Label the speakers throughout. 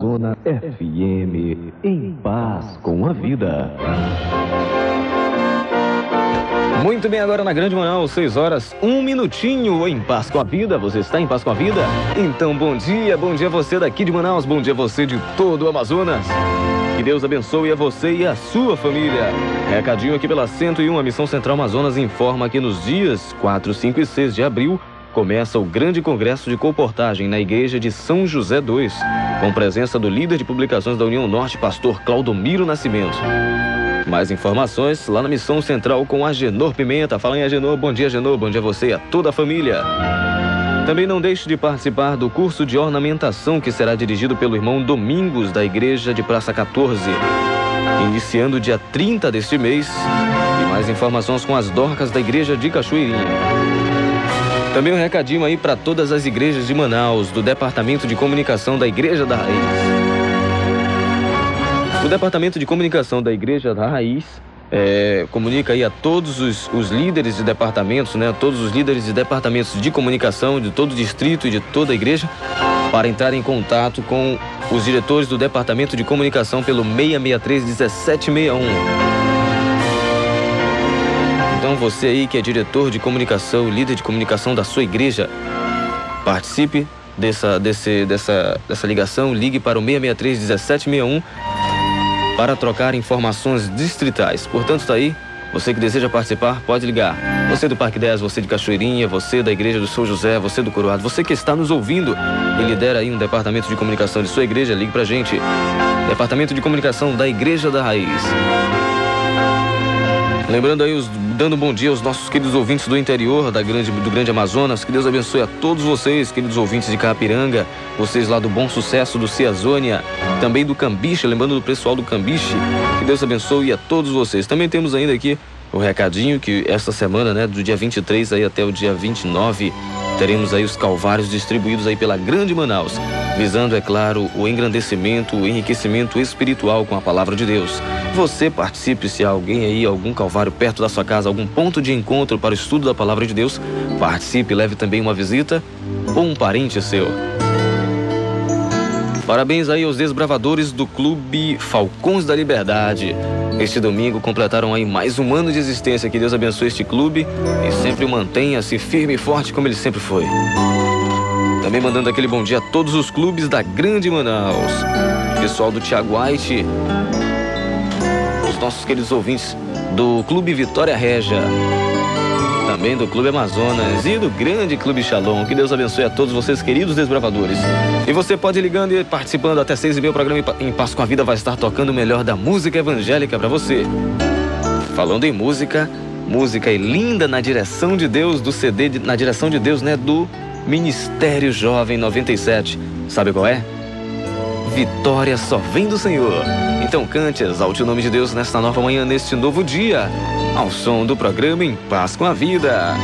Speaker 1: Zona FM, em paz com a vida. Muito bem, agora na Grande Manaus, 6 horas, um minutinho em paz com a vida. Você está em paz com a vida? Então, bom dia, bom dia você daqui de Manaus, bom dia você de todo o Amazonas. Que Deus abençoe a você e a sua família. Recadinho aqui pela 101, a Missão Central Amazonas informa que nos dias 4, 5 e 6 de abril começa o grande congresso de comportagem na igreja de São José II, com presença do líder de publicações da União Norte, pastor Claudomiro Nascimento. Mais informações lá na Missão Central com Agenor Pimenta. Fala em Agenor, bom dia Agenor, bom dia a você e a toda a família. Também não deixe de participar do curso de ornamentação que será dirigido pelo irmão Domingos da Igreja de Praça 14, iniciando dia 30 deste mês. E mais informações com as dorcas da Igreja de Cachoeirinha. Também um recadinho aí para todas as igrejas de Manaus, do Departamento de Comunicação da Igreja da Raiz. O Departamento de Comunicação da Igreja da Raiz é, comunica aí a todos os, os, líderes de departamentos, né, todos os líderes de departamentos de comunicação de todo o distrito e de toda a igreja, para entrar em contato com os diretores do Departamento de Comunicação pelo 663 1761. Então você aí que é diretor de comunicação, líder de comunicação da sua igreja, participe dessa, desse, dessa, dessa ligação, ligue para o 663 1761 para trocar informações distritais. Portanto, está aí. Você que deseja participar, pode ligar. Você do Parque 10, você de Cachoeirinha, você da Igreja do São José, você do Coroado, você que está nos ouvindo e lidera aí um departamento de comunicação de sua igreja, ligue pra gente. Departamento de Comunicação da Igreja da Raiz. Lembrando aí, os, dando bom dia aos nossos queridos ouvintes do interior da grande, do Grande Amazonas. Que Deus abençoe a todos vocês, queridos ouvintes de Carapiranga, vocês lá do Bom Sucesso, do Ciazônia, também do Cambiche, lembrando do pessoal do Cambiche. Que Deus abençoe a todos vocês. Também temos ainda aqui o recadinho que esta semana, né, do dia 23 aí até o dia 29, teremos aí os calvários distribuídos aí pela Grande Manaus, visando, é claro, o engrandecimento, o enriquecimento espiritual com a palavra de Deus. Você participe se há alguém aí, algum calvário perto da sua casa, algum ponto de encontro para o estudo da palavra de Deus, participe, leve também uma visita ou um parente seu. Parabéns aí aos desbravadores do Clube Falcões da Liberdade. Este domingo completaram aí mais um ano de existência. Que Deus abençoe este clube e sempre mantenha-se firme e forte como ele sempre foi. Também mandando aquele bom dia a todos os clubes da Grande Manaus. Pessoal do Thiago White. Os nossos queridos ouvintes do Clube Vitória Regia também do Clube Amazonas e do grande Clube Shalom. Que Deus abençoe a todos vocês, queridos desbravadores. E você pode ir ligando e participando até seis e meia. O programa Em Paz com a Vida vai estar tocando o melhor da música evangélica para você. Falando em música, música e linda na direção de Deus, do CD, de, na direção de Deus, né? Do Ministério Jovem 97. Sabe qual é? Vitória só vem do Senhor. Então cante, exalte o nome de Deus nesta nova manhã, neste novo dia, ao som do programa Em Paz com a Vida.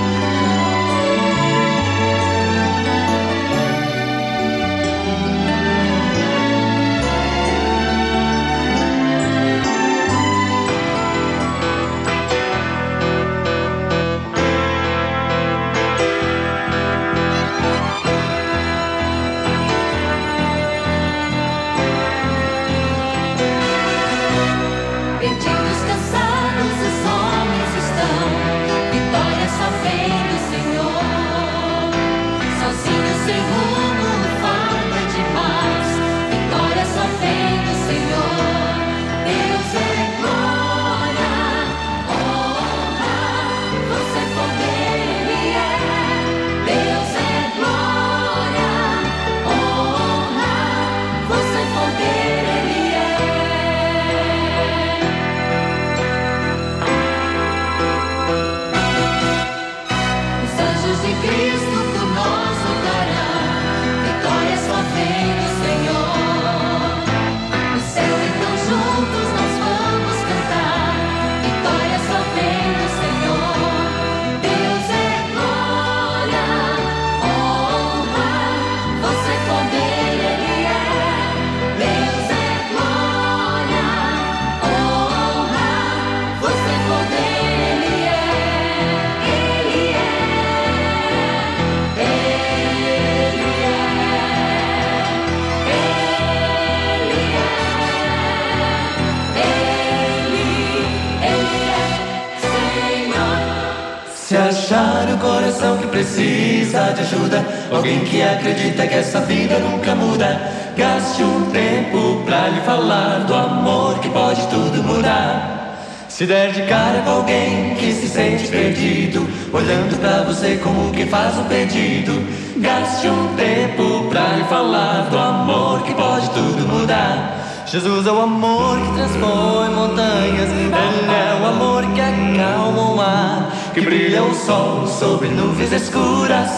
Speaker 2: Coração que precisa de ajuda. Alguém que acredita que essa vida nunca muda. Gaste um tempo pra lhe falar do amor que pode tudo mudar. Se der de cara com alguém que se sente perdido, olhando pra você como quem faz um pedido, gaste um tempo pra lhe falar do amor que pode tudo mudar. Jesus é o amor que transpõe montanhas, Ele é o amor que acalma o mar, que brilha o sol sobre nuvens escuras,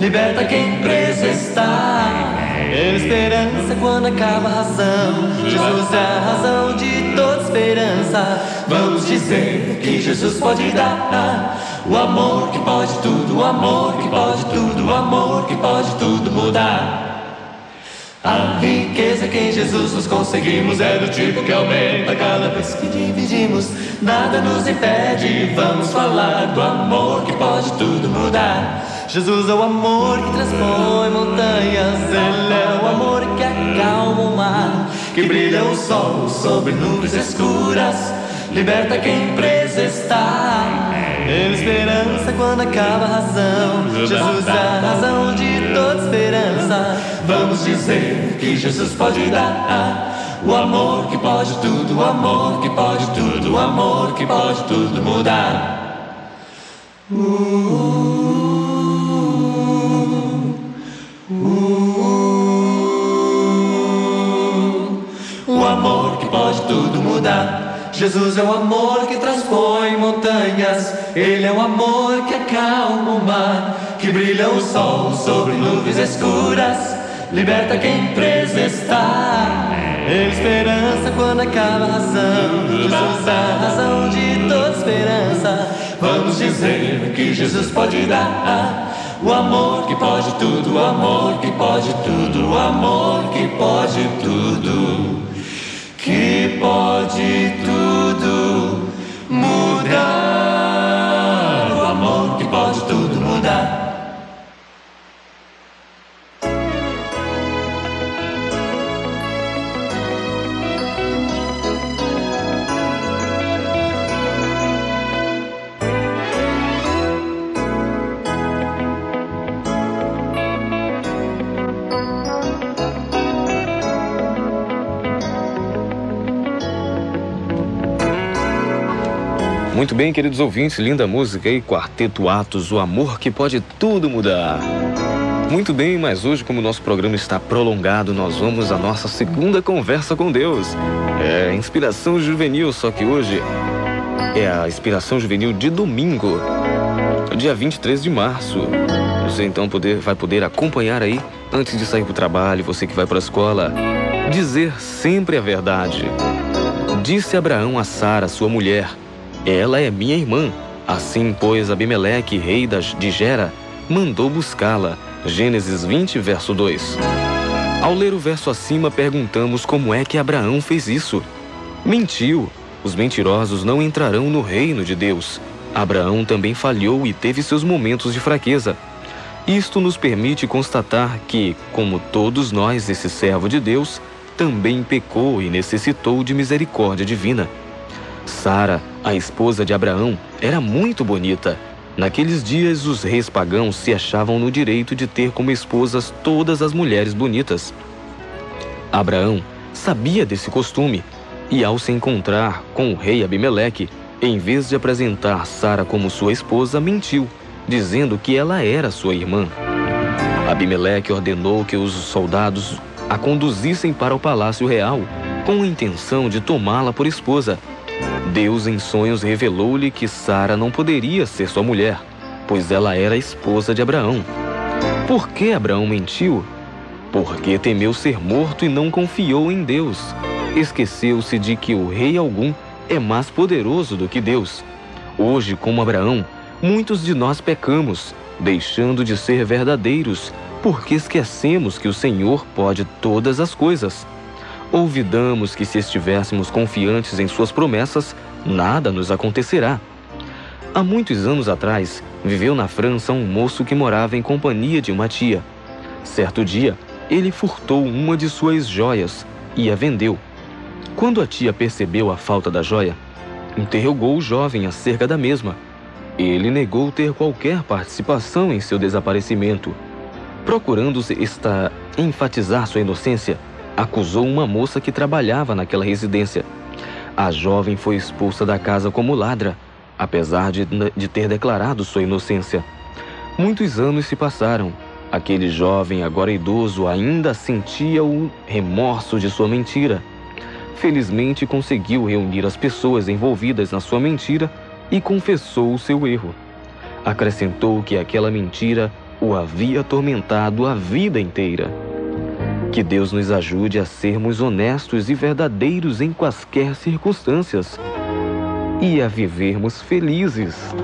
Speaker 2: liberta quem preso está. Esperança quando acaba a razão, Jesus é a razão de toda esperança. Vamos dizer que Jesus pode dar o amor que pode tudo, o amor que pode tudo, o amor que pode tudo mudar. A riqueza que em Jesus nos conseguimos é do tipo que aumenta cada vez que dividimos. Nada nos impede, vamos falar do amor que pode tudo mudar. Jesus é o amor que transpõe montanhas, Ele é o amor que acalma o mar, que brilha o sol sobre nuvens escuras, liberta quem preso está. É esperança quando acaba a razão. Jesus é a razão de toda esperança. Vamos dizer que Jesus pode dar o amor que pode tudo, o amor que pode tudo, o amor que pode tudo mudar. Uh, uh, Jesus é o amor que transpõe montanhas, Ele é o amor que acalma o mar, que brilha o sol sobre nuvens escuras, liberta quem preso está. Ele é esperança quando acaba a razão, Jesus é a razão de toda esperança. Vamos dizer que Jesus pode dar. O amor que pode tudo, o amor que pode tudo, o amor que pode tudo que pode tudo
Speaker 1: Muito bem, queridos ouvintes, linda música aí, Quarteto Atos, o amor que pode tudo mudar. Muito bem, mas hoje, como o nosso programa está prolongado, nós vamos à nossa segunda conversa com Deus. É inspiração juvenil, só que hoje é a inspiração juvenil de domingo, dia 23 de março. Você então poder, vai poder acompanhar aí, antes de sair para o trabalho, você que vai para a escola, dizer sempre a verdade. Disse Abraão a Sara, sua mulher, ela é minha irmã. Assim, pois, Abimeleque, rei de Gera, mandou buscá-la. Gênesis 20, verso 2. Ao ler o verso acima, perguntamos como é que Abraão fez isso. Mentiu. Os mentirosos não entrarão no reino de Deus. Abraão também falhou e teve seus momentos de fraqueza. Isto nos permite constatar que, como todos nós, esse servo de Deus também pecou e necessitou de misericórdia divina. Sara, a esposa de Abraão, era muito bonita. Naqueles dias, os reis pagãos se achavam no direito de ter como esposas todas as mulheres bonitas. Abraão sabia desse costume e, ao se encontrar com o rei Abimeleque, em vez de apresentar Sara como sua esposa, mentiu, dizendo que ela era sua irmã. Abimeleque ordenou que os soldados a conduzissem para o palácio real, com a intenção de tomá-la por esposa Deus em sonhos revelou-lhe que Sara não poderia ser sua mulher, pois ela era esposa de Abraão. Por que Abraão mentiu? Porque temeu ser morto e não confiou em Deus. Esqueceu-se de que o rei algum é mais poderoso do que Deus. Hoje, como Abraão, muitos de nós pecamos, deixando de ser verdadeiros, porque esquecemos que o Senhor pode todas as coisas. Olvidamos que se estivéssemos confiantes em suas promessas, nada nos acontecerá. Há muitos anos atrás, viveu na França um moço que morava em companhia de uma tia. Certo dia, ele furtou uma de suas joias e a vendeu. Quando a tia percebeu a falta da joia, interrogou o jovem acerca da mesma.
Speaker 3: Ele negou ter qualquer participação em seu desaparecimento. Procurando esta enfatizar sua inocência, acusou uma moça que trabalhava naquela residência. A jovem foi expulsa da casa como ladra, apesar de, de ter declarado sua inocência. Muitos anos se passaram. Aquele jovem, agora idoso, ainda sentia o remorso de sua mentira. Felizmente conseguiu reunir as pessoas envolvidas na sua mentira e confessou o seu erro. Acrescentou que aquela mentira o havia atormentado a vida inteira. Que Deus nos ajude a sermos honestos e verdadeiros em quaisquer circunstâncias e a vivermos felizes.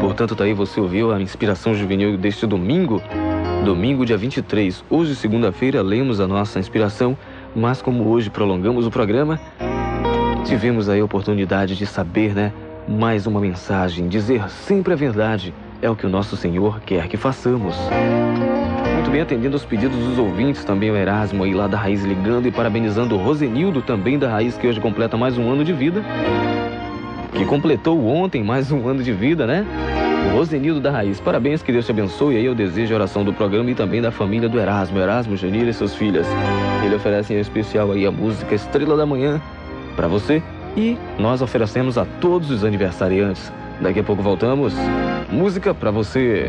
Speaker 3: Portanto, tá aí você ouviu a inspiração juvenil deste domingo, domingo dia 23. Hoje, segunda-feira, lemos a nossa inspiração, mas como hoje prolongamos o programa, tivemos aí a oportunidade de saber, né, mais uma mensagem, dizer sempre a verdade é o que o nosso Senhor quer que façamos. Muito bem, atendendo aos pedidos dos ouvintes, também o Erasmo aí lá da Raiz ligando e parabenizando o Rosenildo, também da Raiz, que hoje completa mais um ano de vida. Que completou ontem mais um ano de vida, né? O Rosenildo da Raiz, parabéns, que Deus te abençoe. E aí eu desejo a oração do programa e também da família do Erasmo, Erasmo, Janira e suas filhas. Ele oferece em especial aí a música Estrela da Manhã para você e nós oferecemos a todos os aniversariantes. Daqui a pouco voltamos. Música para você.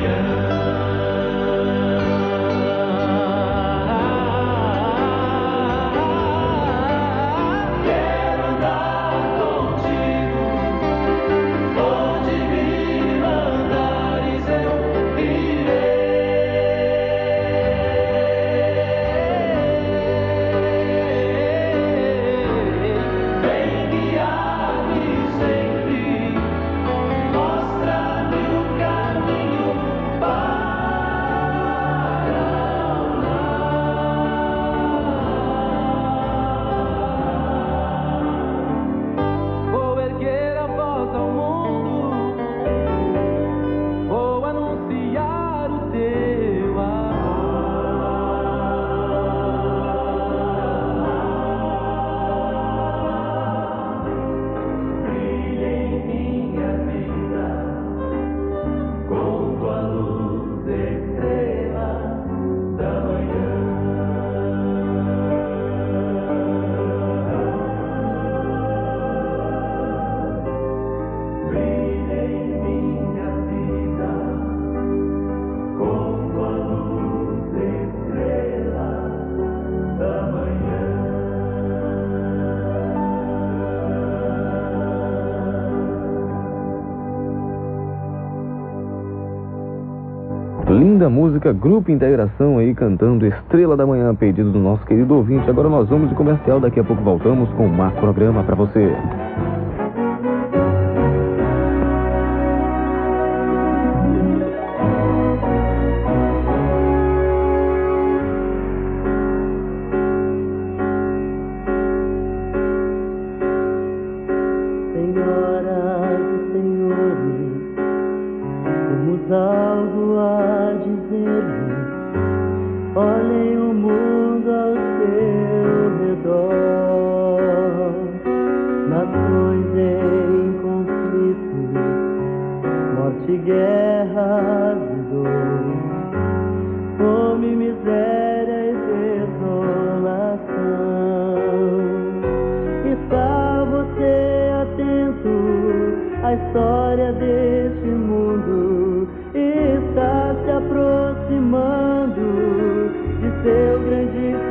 Speaker 4: Yeah.
Speaker 5: Linda música, Grupo Integração aí cantando Estrela da Manhã, pedido do nosso querido ouvinte. Agora nós vamos de comercial, daqui a pouco voltamos com mais programa para você. Manaus,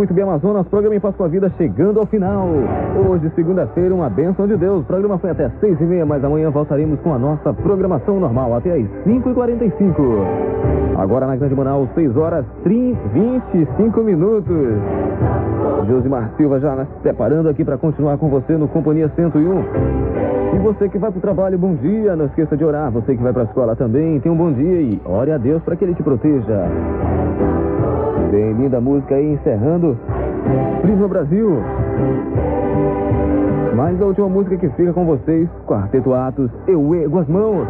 Speaker 5: muito bem Amazonas, programa em Paz com a Vida chegando ao final. Hoje, segunda-feira, uma bênção de Deus. O programa foi até seis e meia, mas amanhã voltaremos com a nossa programação normal até às cinco e quarenta e cinco. Agora na Grande Manaus, 6 horas 30, 25 minutos. Josimar Silva já se preparando aqui para continuar com você no Companhia 101. E você que vai para o trabalho, bom dia. Não esqueça de orar. Você que vai para a escola também, tenha um bom dia e ore a Deus para que Ele te proteja. Bem, linda música aí, encerrando Prisma Brasil. Mas a última música que fica com vocês, Quarteto Atos, Eu Ergo as Mãos.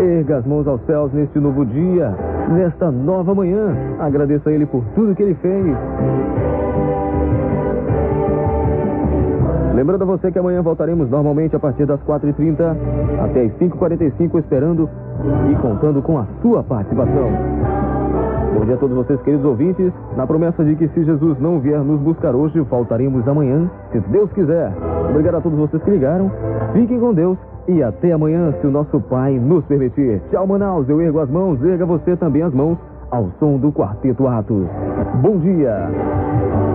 Speaker 5: Erga as mãos aos céus neste novo dia, nesta nova manhã. Agradeça a Ele por tudo que Ele fez. Lembrando a você que amanhã voltaremos normalmente a partir das 4h30 até as 5h45, esperando e contando com a sua participação. Bom dia a todos vocês, queridos ouvintes. Na promessa de que se Jesus não vier nos buscar hoje, voltaremos amanhã, se Deus quiser. Obrigado a todos vocês que ligaram. Fiquem com Deus e até amanhã, se o nosso Pai nos permitir. Tchau, Manaus. Eu ergo as mãos, erga você também as mãos ao som do Quarteto Atos. Bom dia.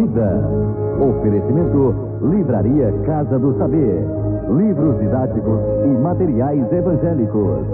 Speaker 6: Vida. Oferecimento Livraria Casa do Saber. Livros didáticos e materiais evangélicos.